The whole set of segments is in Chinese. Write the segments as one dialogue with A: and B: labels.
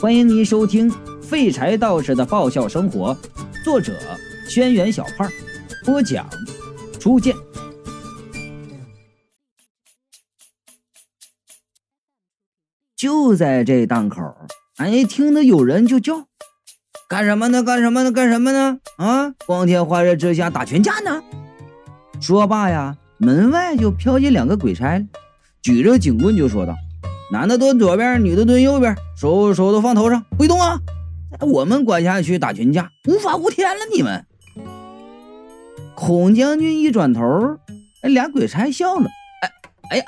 A: 欢迎您收听《废柴道士的爆笑生活》，作者：轩辕小胖，播讲：初见。就在这档口，哎，听得有人就叫：“干什么呢？干什么呢？干什么呢？啊！光天化日之下打群架呢！”说罢呀，门外就飘进两个鬼差，举着警棍就说道。男的蹲左边，女的蹲右边，手手都放头上，不动啊！在我们管辖区打群架，无法无天了！你们。孔将军一转头，哎，俩鬼差笑了，哎，哎呀，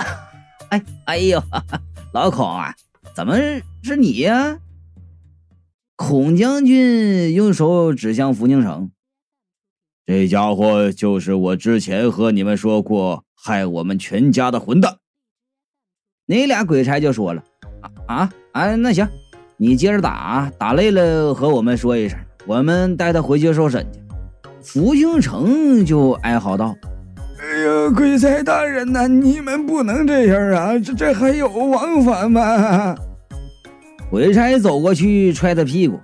A: 哎，哎呦，老孔啊，怎么是你呀？孔将军用手指向福宁城，
B: 这家伙就是我之前和你们说过害我们全家的混蛋。
A: 那俩鬼差就说了：“啊啊啊，那行，你接着打，打累了和我们说一声，我们带他回去受审去。”福星城就哀嚎道：“
C: 哎呀，鬼差大人呐，你们不能这样啊！这这还有王法吗？”
A: 鬼差走过去踹他屁股：“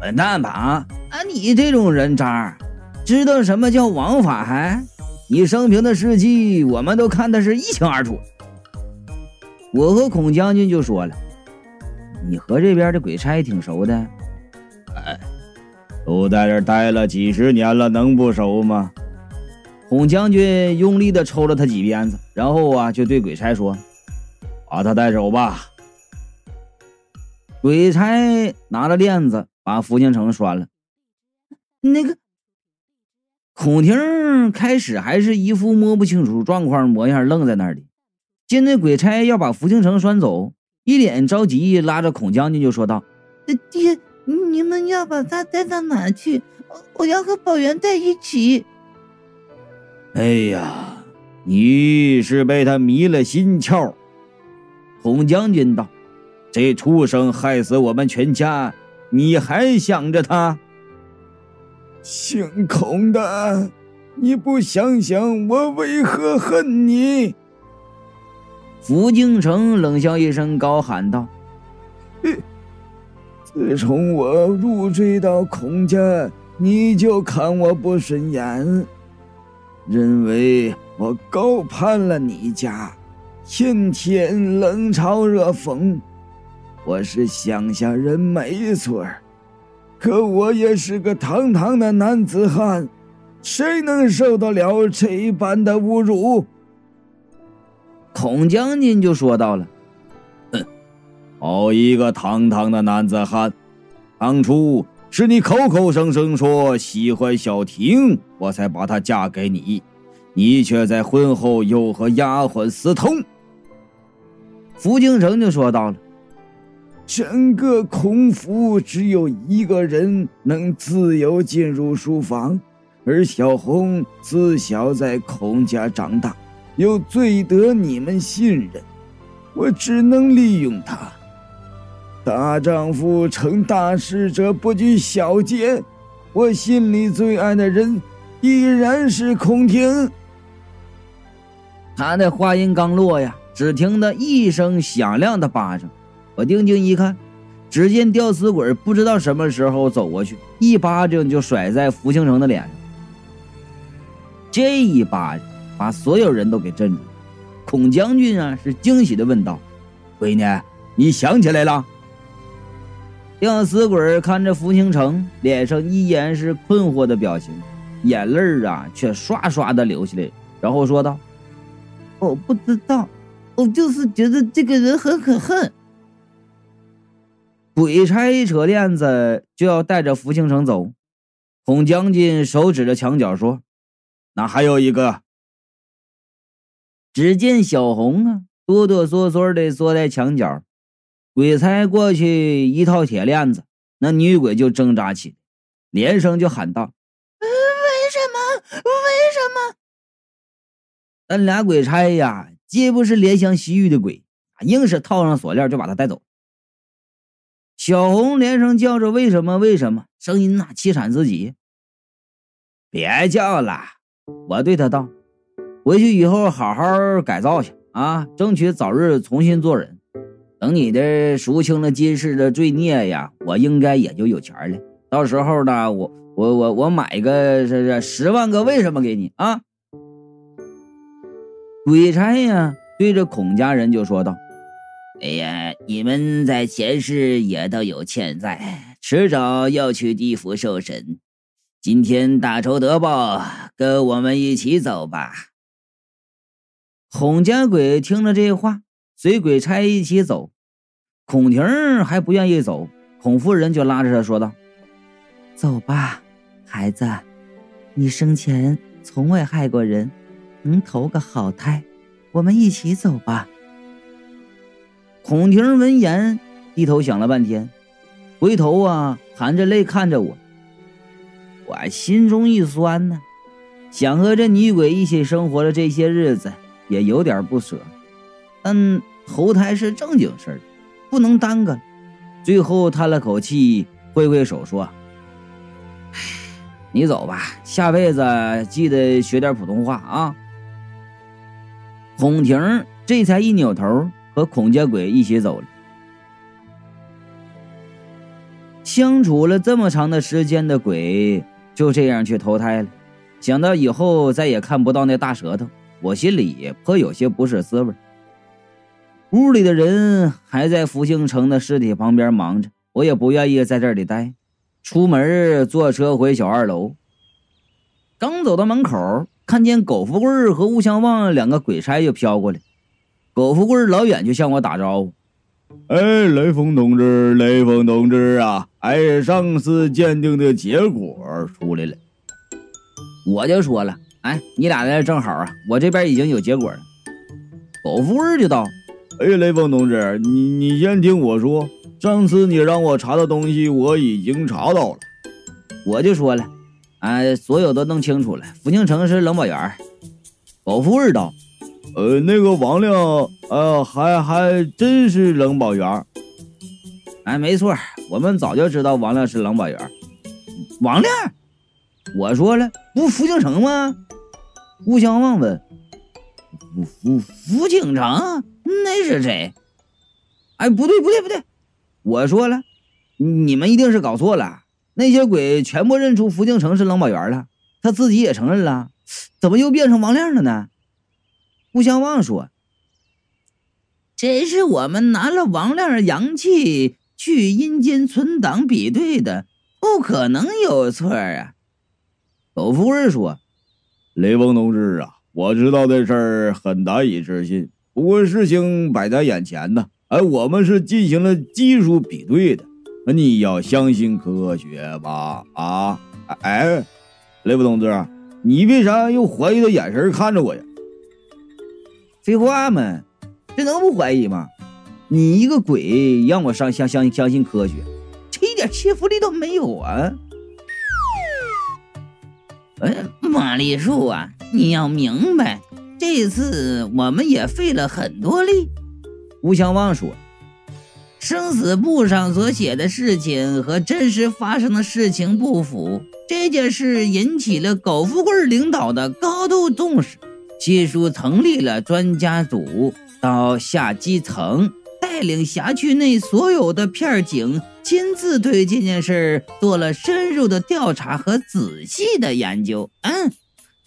A: 滚蛋吧啊！啊，你这种人渣，知道什么叫王法还？你生平的事迹，我们都看的是一清二楚。”我和孔将军就说了：“你和这边的鬼差挺熟的，
B: 哎，都在这待了几十年了，能不熟吗？”
A: 孔将军用力的抽了他几鞭子，然后啊，就对鬼差说：“
B: 把他带走吧。”
A: 鬼差拿着链子把福清城拴了。那个孔婷开始还是一副摸不清楚状况模样，愣在那里。见那鬼差要把福清城拴走，一脸着急，拉着孔将军就说道：“
D: 爹，你们要把他带到哪去？我要和宝元在一起。”
B: 哎呀，你是被他迷了心窍。
A: 孔将军道：“
B: 这畜生害死我们全家，你还想着他？
C: 姓孔的，你不想想我为何恨你？”
A: 福京城冷笑一声，高喊道：“
C: 自从我入赘到孔家，你就看我不顺眼，认为我高攀了你家，天天冷嘲热讽。我是乡下人没错可我也是个堂堂的男子汉，谁能受得了这般的侮辱？”
A: 孔将军就说到了：“
B: 哼，好一个堂堂的男子汉！当初是你口口声声说喜欢小婷，我才把她嫁给你，你却在婚后又和丫鬟私通。”
A: 福京城就说到了：“
C: 整个孔府只有一个人能自由进入书房，而小红自小在孔家长大。”又最得你们信任，我只能利用他。大丈夫成大事者不拘小节，我心里最爱的人依然是孔婷。
A: 他的话音刚落呀，只听得一声响亮的巴掌。我定睛一看，只见吊死鬼不知道什么时候走过去，一巴掌就甩在福星城的脸上。这一巴掌。把所有人都给镇住，孔将军啊是惊喜的问道：“
B: 闺女，你想起来了？”
A: 吊死鬼看着福星城，脸上依然是困惑的表情，眼泪啊却刷刷的流下来，然后说道：“
D: 我不知道，我就是觉得这个人很可恨。”
A: 鬼差一扯链子就要带着福星城走，孔将军手指着墙角说：“
B: 那还有一个。”
A: 只见小红啊，哆哆嗦嗦的坐在墙角，鬼差过去一套铁链子，那女鬼就挣扎起，连声就喊道：“
D: 为什么？为什么？”
A: 那俩鬼差呀，既不是怜香惜玉的鬼，硬是套上锁链就把他带走。小红连声叫着：“为什么？为什么？”声音呐凄惨自己。别叫了，我对他道。回去以后好好改造去啊，争取早日重新做人。等你的赎清了今世的罪孽呀，我应该也就有钱了。到时候呢，我我我我买个这这十万个为什么给你啊？鬼差呀，对着孔家人就说道：“
E: 哎呀，你们在前世也都有欠债，迟早要去地府受审。今天大仇得报，跟我们一起走吧。”
A: 孔家鬼听了这话，随鬼差一起走。孔婷还不愿意走，孔夫人就拉着他说道：“
D: 走吧，孩子，你生前从未害过人。”能投个好胎，我们一起走吧。
A: 孔婷闻言低头想了半天，回头啊含着泪看着我，我心中一酸呢，想和这女鬼一起生活的这些日子也有点不舍，但投胎是正经事儿，不能耽搁。最后叹了口气，挥挥手说：“，你走吧，下辈子记得学点普通话啊。”孔婷这才一扭头，和孔家鬼一起走了。相处了这么长的时间的鬼，就这样去投胎了。想到以后再也看不到那大舌头，我心里颇有些不是滋味。屋里的人还在福兴城的尸体旁边忙着，我也不愿意在这里待。出门坐车回小二楼，刚走到门口。看见苟富贵和吴相旺两个鬼差就飘过来，苟富贵老远就向我打招呼：“
B: 哎，雷锋同志，雷锋同志啊！哎，上次鉴定的结果出来了。”
A: 我就说了：“哎，你俩来正好啊，我这边已经有结果了。”苟富贵就道：“
B: 哎，雷锋同志，你你先听我说，上次你让我查的东西我已经查到了。”
A: 我就说了。哎，所有都弄清楚了。福庆城是冷宝园。保富味道，
B: 呃，那个王亮，呃，还还真是冷宝园。
A: 哎，没错，我们早就知道王亮是冷宝园。王亮，我说了，不福庆城吗？吴相望问。
E: 福福福庆城，那是谁？
A: 哎，不对不对不对，我说了，你们一定是搞错了。那些鬼全部认出福晋城是冷宝园了，他自己也承认了，怎么又变成王亮了呢？顾相望说：“
E: 这是我们拿了王亮的阳气去阴间存档比对的，不可能有错啊。”
A: 狗夫人说：“
B: 雷锋同志啊，我知道这事儿很难以置信，不过事情摆在眼前呢，哎，我们是进行了技术比对的。”你要相信科学吧，啊，哎，雷锋同志，你为啥用怀疑的眼神看着我呀？
A: 废话嘛，这能不怀疑吗？你一个鬼让我相相相相信科学，这一点说服力都没有啊！
E: 哎，玛丽树啊，你要明白，这次我们也费了很多力。
A: 吴相望说。
E: 生死簿上所写的事情和真实发生的事情不符，这件事引起了苟富贵领导的高度重视。七叔成立了专家组，到下基层，带领辖区内所有的片警，亲自对这件事儿做了深入的调查和仔细的研究。嗯。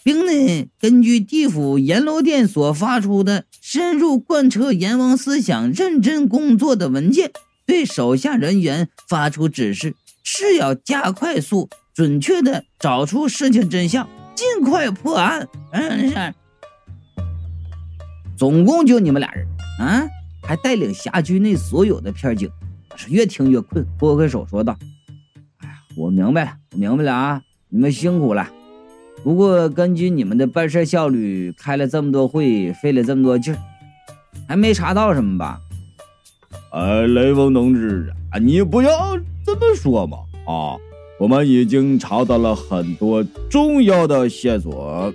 E: 并呢，根据地府阎罗殿所发出的深入贯彻阎王思想、认真工作的文件，对手下人员发出指示，是要加快速、准确的找出事情真相，尽快破案。嗯，是。
A: 总共就你们俩人啊，还带领辖区内所有的片警。我是越听越困，挥挥手说道：“哎呀，我明白了，我明白了啊，你们辛苦了。”不过，根据你们的办事效率，开了这么多会，费了这么多劲儿，还没查到什么吧？
B: 哎，雷锋同志啊，你不要这么说嘛！啊，我们已经查到了很多重要的线索。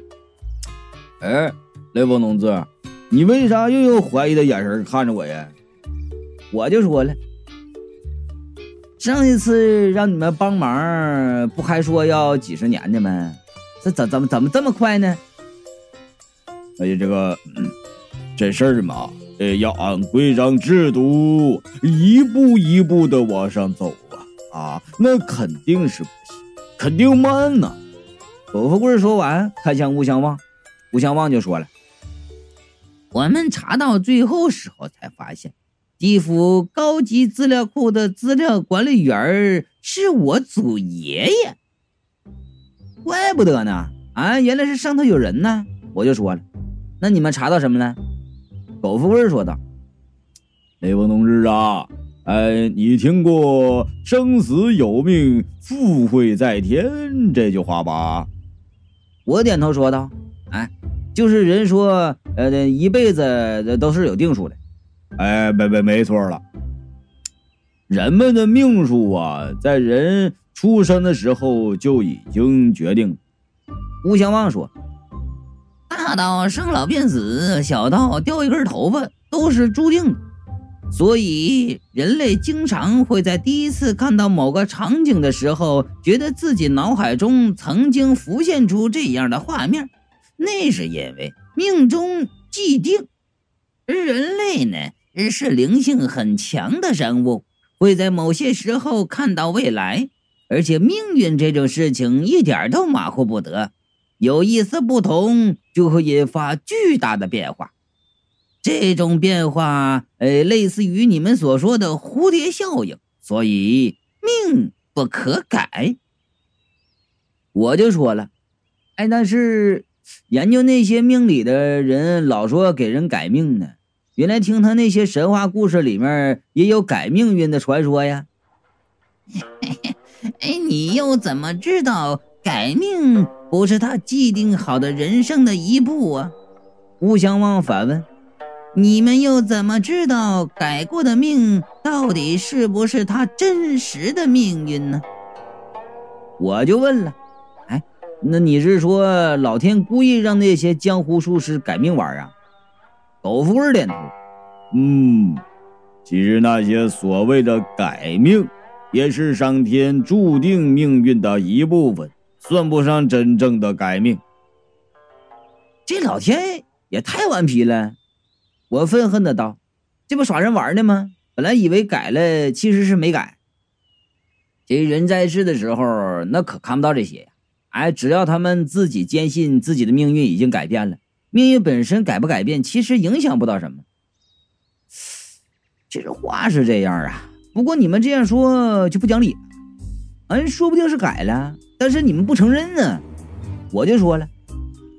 B: 哎，雷锋同志，你为啥又用怀疑的眼神看着我呀？
A: 我就说了，上一次让你们帮忙，不还说要几十年的吗？这怎怎么怎么这么快呢？
B: 哎呀，这个这事儿嘛，呃，要按规章制度一步一步的往上走啊啊，那肯定是不行，肯定慢呐。
A: 狗富贵说完，看向吴相望，吴相望就说了：“
E: 我们查到最后时候才发现，地府高级资料库的资料管理员是我祖爷爷。
A: 怪不得呢，啊，原来是上头有人呢。”我就说了：“那你们查到什么了？”苟富贵说道：“
B: 雷锋同志啊，哎，你听过‘生死有命，富贵在天’这句话吧？”
A: 我点头说道：“哎，就是人说，呃，一辈子都是有定数的。
B: 哎，没没没错了，人们的命数啊，在人出生的时候就已经决定。”
A: 吴相望说。
E: 大到生老病死，小到掉一根头发，都是注定的。所以，人类经常会在第一次看到某个场景的时候，觉得自己脑海中曾经浮现出这样的画面，那是因为命中既定。而人类呢，是灵性很强的生物，会在某些时候看到未来，而且命运这种事情一点都马虎不得。有一丝不同，就会引发巨大的变化。这种变化，呃，类似于你们所说的蝴蝶效应，所以命不可改。
A: 我就说了，哎，但是研究那些命理的人老说给人改命呢。原来听他那些神话故事里面也有改命运的传说呀。
E: 哎，你又怎么知道？改命不是他既定好的人生的一步啊！
A: 吴相望反问：“
E: 你们又怎么知道改过的命到底是不是他真实的命运呢？”
A: 我就问了：“哎，那你是说老天故意让那些江湖术士改命玩啊？”
B: 狗夫人点头：“嗯，其实那些所谓的改命，也是上天注定命运的一部分。”算不上真正的改命，
A: 这老天也太顽皮了！我愤恨的道：“这不耍人玩呢吗？本来以为改了，其实是没改。这人在世的时候，那可看不到这些呀！哎，只要他们自己坚信自己的命运已经改变了，命运本身改不改变，其实影响不到什么。其实话是这样啊，不过你们这样说就不讲理了。嗯，说不定是改了。”但是你们不承认呢，我就说了，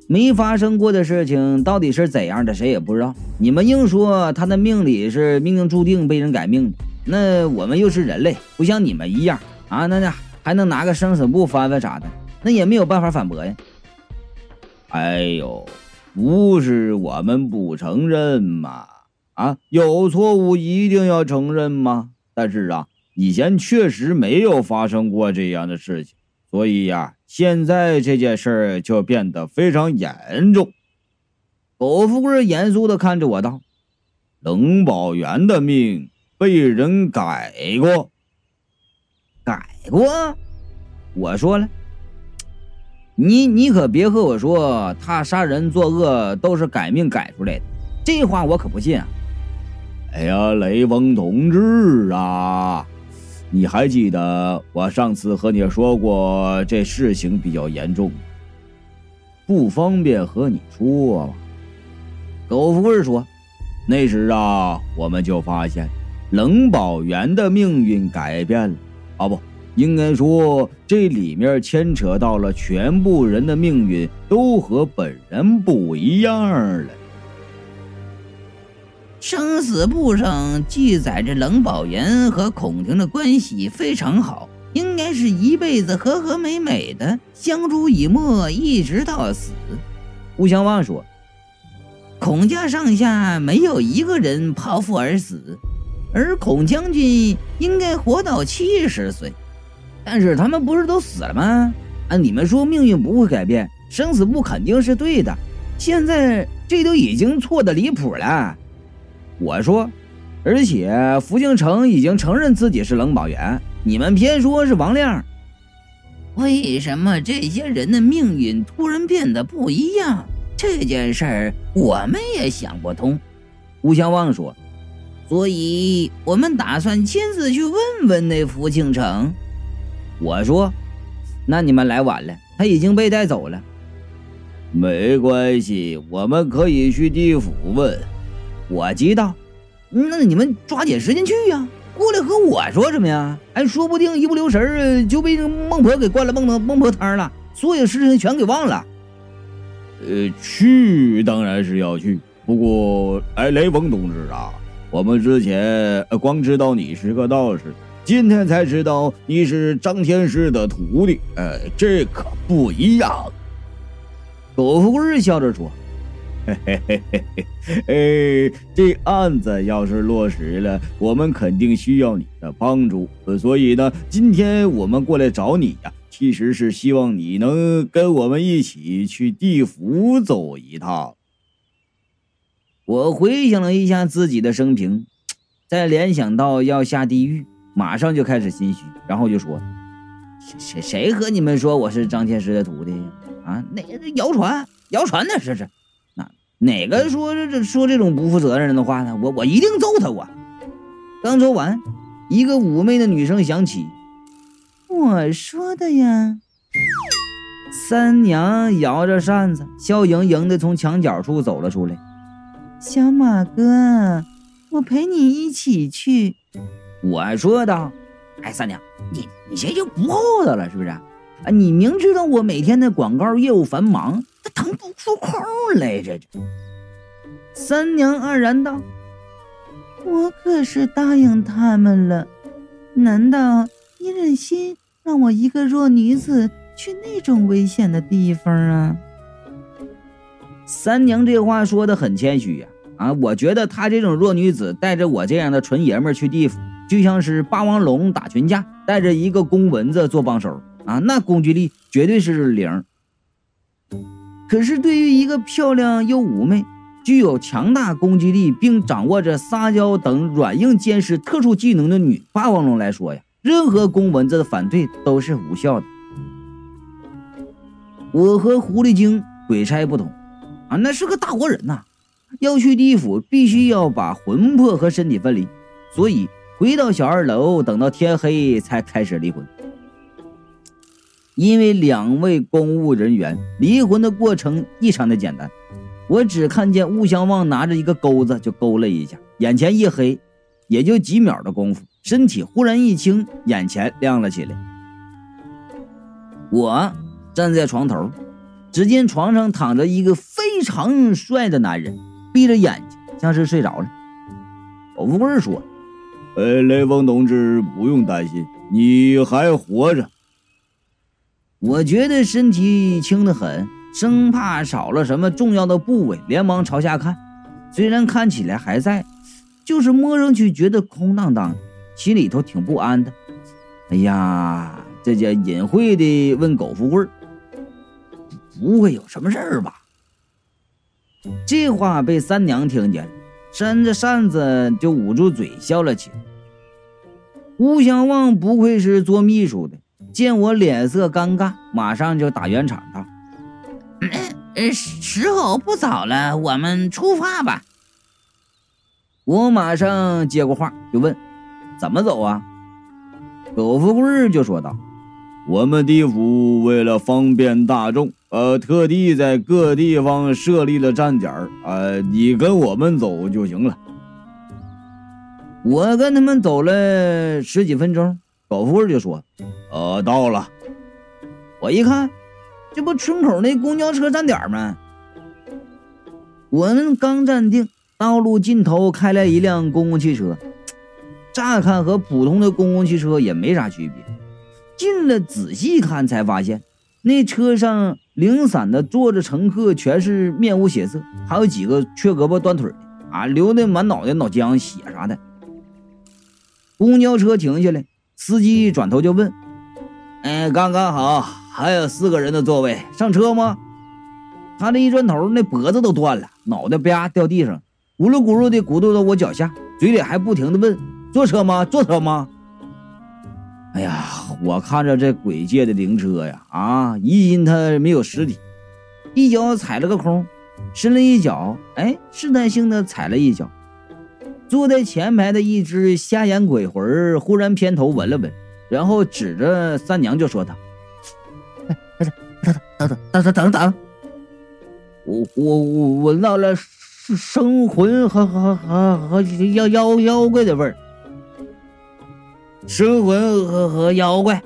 A: 没发生过的事情到底是怎样的，谁也不知道。你们硬说他的命里是命中注定被人改命的，那我们又是人类，不像你们一样啊，那那还能拿个生死簿翻翻啥的，那也没有办法反驳呀。
B: 哎呦，不是我们不承认吗？啊，有错误一定要承认吗？但是啊，以前确实没有发生过这样的事情。所以呀，现在这件事儿就变得非常严重。
A: 苟富贵严肃的看着我道：“
B: 冷宝元的命被人改过，
A: 改过。”我说了：“你你可别和我说他杀人作恶都是改命改出来的，这话我可不信啊！”
B: 哎呀，雷锋同志啊！你还记得我上次和你说过这事情比较严重，不方便和你说吗？
A: 苟富贵说：“
B: 那时啊，我们就发现冷宝元的命运改变了。啊，不应该说这里面牵扯到了全部人的命运都和本人不一样了。”
E: 生死簿上记载着冷宝岩和孔婷的关系非常好，应该是一辈子和和美美的相濡以沫，一直到死。
A: 吴相望说：“
E: 孔家上下没有一个人剖腹而死，而孔将军应该活到七十岁。
A: 但是他们不是都死了吗？啊，你们说命运不会改变，生死簿肯定是对的。现在这都已经错的离谱了。”我说，而且福敬城已经承认自己是冷宝元，你们偏说是王亮。
E: 为什么这些人的命运突然变得不一样？这件事儿我们也想不通。
A: 吴相旺说：“
E: 所以我们打算亲自去问问那福庆城。”
A: 我说：“那你们来晚了，他已经被带走了。”
B: 没关系，我们可以去地府问。
A: 我急道：“那你们抓紧时间去呀！过来和我说什么呀？哎，说不定一不留神就被那孟婆给灌了孟孟孟婆汤了，所有事情全给忘了。”
B: 呃，去当然是要去，不过，哎，雷锋同志啊，我们之前光知道你是个道士，今天才知道你是张天师的徒弟，呃，这可不一样。
A: 狗富贵笑着说：“
B: 嘿 嘿嘿嘿嘿，哎，这案子要是落实了，我们肯定需要你的帮助，所以呢，今天我们过来找你呀。”其实是希望你能跟我们一起去地府走一趟。
A: 我回想了一下自己的生平，再联想到要下地狱，马上就开始心虚，然后就说：“谁谁谁和你们说我是张天师的徒弟啊？哪谣传？谣传呢？这是哪哪个说这说这种不负责任的话呢？我我一定揍他！我刚说完，一个妩媚的女声响起。”
D: 我说的呀，
A: 三娘摇着扇子，笑盈盈的从墙角处走了出来。
D: 小马哥，我陪你一起去。
A: 我说道：“哎，三娘，你你这就不厚道了，是不是？啊，你明知道我每天的广告业务繁忙，他腾不出空来，这这。”三娘黯然道：“
D: 我可是答应他们了，难道你忍心？”让我一个弱女子去那种危险的地方啊！
A: 三娘这话说的很谦虚呀，啊，我觉得她这种弱女子带着我这样的纯爷们去地府，就像是霸王龙打群架，带着一个公蚊子做帮手啊，那攻击力绝对是零。可是对于一个漂亮又妩媚、具有强大攻击力，并掌握着撒娇等软硬兼施特殊技能的女霸王龙来说呀。任何公蚊子的反对都是无效的。我和狐狸精鬼差不同，啊，那是个大活人呐，要去地府必须要把魂魄和身体分离，所以回到小二楼，等到天黑才开始离婚。因为两位公务人员离婚的过程异常的简单，我只看见吴相旺拿着一个钩子就勾了一下，眼前一黑，也就几秒的功夫。身体忽然一轻，眼前亮了起来。我站在床头，只见床上躺着一个非常帅的男人，闭着眼睛，像是睡着了。我富贵说：“
B: 呃，雷锋同志不用担心，你还活着。”
A: 我觉得身体轻得很，生怕少了什么重要的部位，连忙朝下看。虽然看起来还在，就是摸上去觉得空荡荡的。心里头挺不安的，哎呀，这叫隐晦的问苟富贵不会有什么事儿吧？这话被三娘听见了，扇着扇子就捂住嘴笑了起来。吴相旺不愧是做秘书的，见我脸色尴尬，马上就打圆场道：“
E: 呃，时候不早了，我们出发吧。”
A: 我马上接过话，就问。怎么走啊？苟富贵就说道：“
B: 我们地府为了方便大众，呃，特地在各地方设立了站点呃，你跟我们走就行了。”
A: 我跟他们走了十几分钟，狗富贵就说：“
B: 呃，到了。”
A: 我一看，这不村口那公交车站点吗？我们刚站定，道路尽头开来一辆公共汽车。乍看和普通的公共汽车也没啥区别，近了仔细看才发现，那车上零散的坐着乘客全是面无血色，还有几个缺胳膊断腿的啊，流的满脑袋脑浆血啥的。公交车停下来，司机转头就问：“哎，刚刚好，还有四个人的座位，上车吗？”他这一转头，那脖子都断了，脑袋啪掉地上，咕噜咕噜的咕嘟到我脚下，嘴里还不停的问。坐车吗？坐车吗？哎呀我看着这鬼界的灵车呀啊疑因他没有尸体。一脚踩了个空伸了一脚哎试探性的踩了一脚。坐在前排的一只瞎眼鬼魂儿忽然偏头闻了闻然后指着三娘就说他哎
E: 等等等等等等等等
A: 我我我闻到了生魂和和和和妖妖妖怪的味儿
E: 神魂和和妖怪。